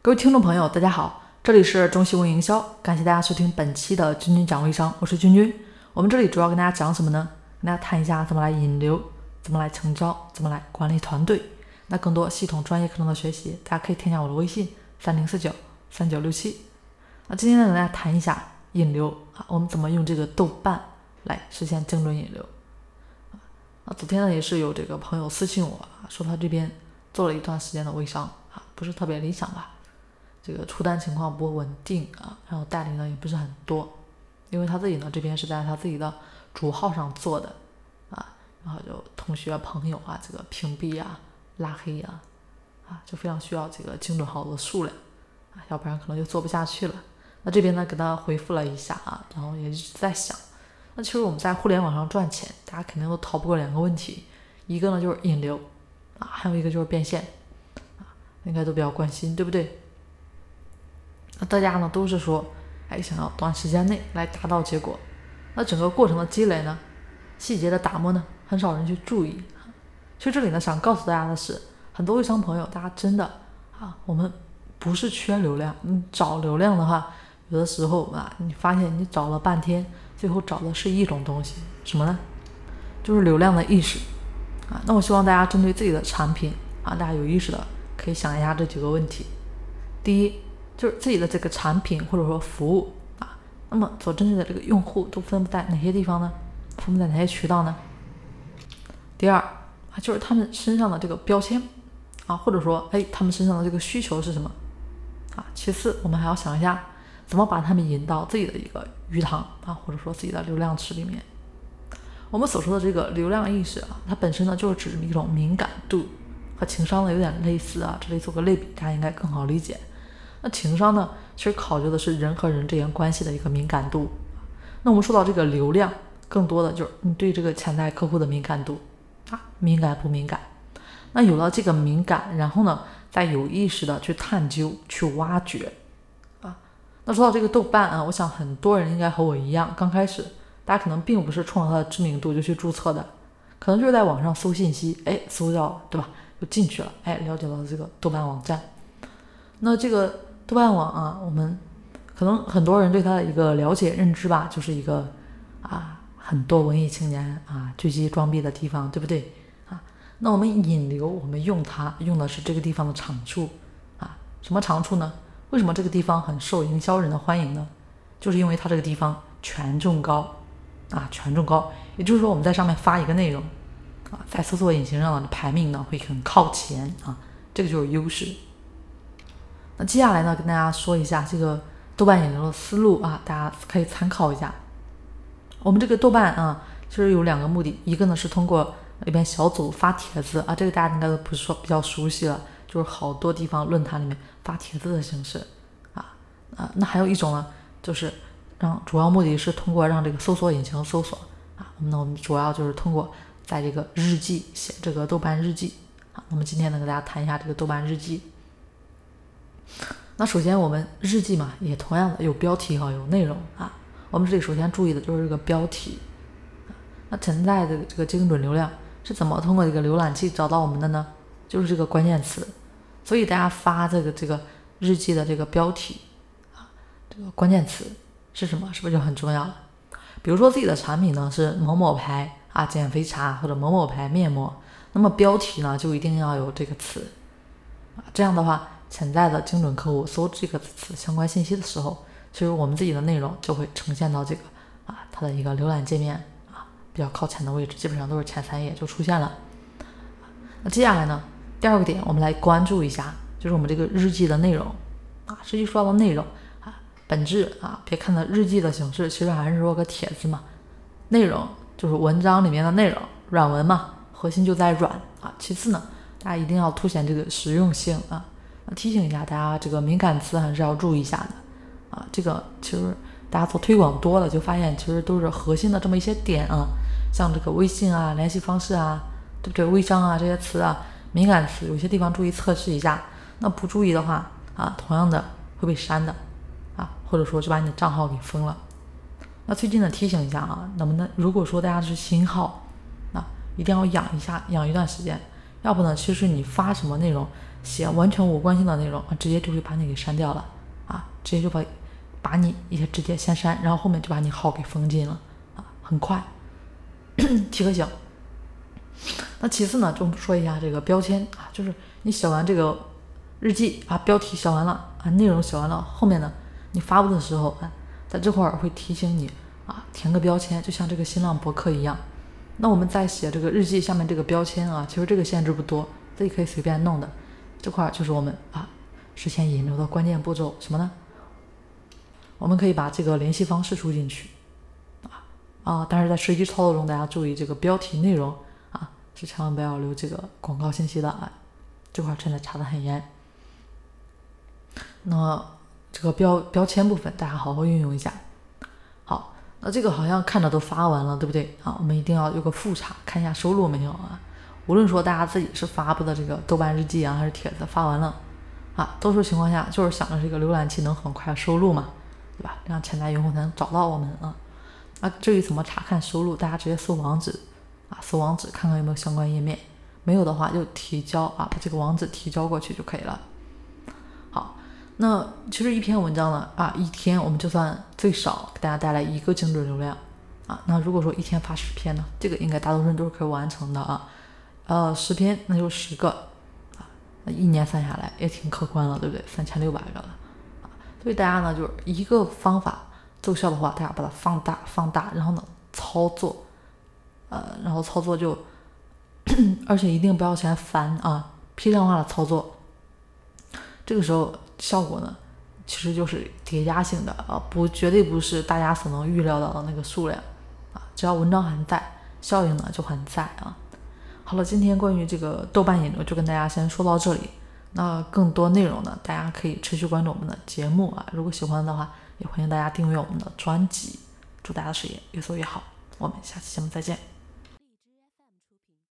各位听众朋友，大家好，这里是中西文营销，感谢大家收听本期的君君讲微商，我是君君。我们这里主要跟大家讲什么呢？跟大家谈一下怎么来引流，怎么来成交，怎么来管理团队。那更多系统专业课程的学习，大家可以添加我的微信三零四九三九六七。那今天呢，跟大家谈一下引流啊，我们怎么用这个豆瓣来实现精准引流啊？昨天呢，也是有这个朋友私信我说他这边做了一段时间的微商啊，不是特别理想吧？这个出单情况不稳定啊，然后代理呢也不是很多，因为他自己呢这边是在他自己的主号上做的啊，然后就同学朋友啊这个屏蔽啊拉黑啊啊就非常需要这个精准号的数量啊，要不然可能就做不下去了。那这边呢给他回复了一下啊，然后也一直在想，那其实我们在互联网上赚钱，大家肯定都逃不过两个问题，一个呢就是引流啊，还有一个就是变现啊，应该都比较关心，对不对？那大家呢都是说，哎，想要短时间内来达到结果，那整个过程的积累呢，细节的打磨呢，很少人去注意。其实这里呢，想告诉大家的是，很多微商朋友，大家真的啊，我们不是缺流量，你找流量的话，有的时候啊，你发现你找了半天，最后找的是一种东西，什么呢？就是流量的意识啊。那我希望大家针对自己的产品啊，大家有意识的可以想一下这几个问题。第一。就是自己的这个产品或者说服务啊，那么所针对的这个用户都分布在哪些地方呢？分布在哪些渠道呢？第二啊，就是他们身上的这个标签啊，或者说哎，他们身上的这个需求是什么啊？其次，我们还要想一下怎么把他们引到自己的一个鱼塘啊，或者说自己的流量池里面。我们所说的这个流量意识啊，它本身呢就是指一种敏感度，和情商呢有点类似啊，这里做个类比，大家应该更好理解。那情商呢，其实考究的是人和人之间关系的一个敏感度。那我们说到这个流量，更多的就是你对这个潜在客户的敏感度啊，敏感不敏感？那有了这个敏感，然后呢，再有意识的去探究、去挖掘啊。那说到这个豆瓣啊，我想很多人应该和我一样，刚开始大家可能并不是冲着它的知名度就去注册的，可能就是在网上搜信息，哎，搜到对吧，就进去了，哎，了解到这个豆瓣网站。那这个。豆瓣网啊，我们可能很多人对它的一个了解认知吧，就是一个啊很多文艺青年啊聚集装逼的地方，对不对啊？那我们引流，我们用它用的是这个地方的长处啊，什么长处呢？为什么这个地方很受营销人的欢迎呢？就是因为它这个地方权重高啊，权重高，也就是说我们在上面发一个内容啊，在搜索引擎上的排名呢会很靠前啊，这个就是优势。那接下来呢，跟大家说一下这个豆瓣引流的思路啊，大家可以参考一下。我们这个豆瓣啊，其实有两个目的，一个呢是通过里边小组发帖子啊，这个大家应该都不是说比较熟悉了，就是好多地方论坛里面发帖子的形式啊啊。那还有一种呢，就是让主要目的是通过让这个搜索引擎搜索啊。那我们主要就是通过在这个日记写这个豆瓣日记啊。那么今天呢，跟大家谈一下这个豆瓣日记。那首先，我们日记嘛，也同样的有标题哈，有内容啊。我们这里首先注意的就是这个标题。那存在的这个精准流量是怎么通过这个浏览器找到我们的呢？就是这个关键词。所以大家发这个这个日记的这个标题啊，这个关键词是什么？是不是就很重要了？比如说自己的产品呢是某某牌啊减肥茶或者某某牌面膜，那么标题呢就一定要有这个词啊，这样的话。潜在的精准客户搜这个词相关信息的时候，其实我们自己的内容就会呈现到这个啊它的一个浏览界面啊比较靠前的位置，基本上都是前三页就出现了。那接下来呢，第二个点我们来关注一下，就是我们这个日记的内容啊，实际说到内容啊，本质啊，别看它日记的形式，其实还是说个帖子嘛，内容就是文章里面的内容，软文嘛，核心就在软啊。其次呢，大家一定要凸显这个实用性啊。提醒一下大家，这个敏感词还是要注意一下的啊。这个其实大家做推广多了，就发现其实都是核心的这么一些点啊，像这个微信啊、联系方式啊，对不对？微商啊这些词啊，敏感词有些地方注意测试一下。那不注意的话啊，同样的会被删的啊，或者说就把你的账号给封了。那最近呢，提醒一下啊，能不能如果说大家是新号，那一定要养一下，养一段时间。要不呢，其实你发什么内容，写完全无关性的内容啊，直接就会把你给删掉了啊，直接就把把你一些直接先删，然后后面就把你号给封禁了啊，很快，提个醒。那其次呢，就说一下这个标签啊，就是你写完这个日记啊，标题写完了啊，内容写完了，后面呢，你发布的时候啊，在这块儿会提醒你啊，填个标签，就像这个新浪博客一样。那我们在写这个日记下面这个标签啊，其实这个限制不多，自己可以随便弄的。这块就是我们啊，事先引流的关键步骤，什么呢？我们可以把这个联系方式输进去啊啊，但是在实际操作中，大家注意这个标题内容啊。是千万不要留这个广告信息的啊，这块真的查的很严。那这个标标签部分，大家好好运用一下。好，那这个好像看着都发完了，对不对啊？我们一定要有个复查，看一下收录没有啊？无论说大家自己是发布的这个豆瓣日记啊，还是帖子发完了啊，多数情况下就是想着这个浏览器能很快收录嘛，对吧？这样潜在用户才能找到我们啊。那至于怎么查看收录，大家直接搜网址。啊，搜网址看看有没有相关页面，没有的话就提交啊，把这个网址提交过去就可以了。好，那其实一篇文章呢，啊，一天我们就算最少给大家带来一个精准流量啊。那如果说一天发十篇呢，这个应该大多数人都是可以完成的啊。呃，十篇那就十个啊，那一年算下来也挺可观了，对不对？三千六百个了啊。所以大家呢，就是一个方法奏效的话，大家把它放大放大，然后呢操作。呃，然后操作就，而且一定不要嫌烦啊，批量化的操作，这个时候效果呢，其实就是叠加性的啊，不绝对不是大家所能预料到的那个数量啊，只要文章还在，效应呢就很在啊。好了，今天关于这个豆瓣引流就跟大家先说到这里，那更多内容呢，大家可以持续关注我们的节目啊，如果喜欢的话，也欢迎大家订阅我们的专辑，祝大家的事业越做越好，我们下期节目再见。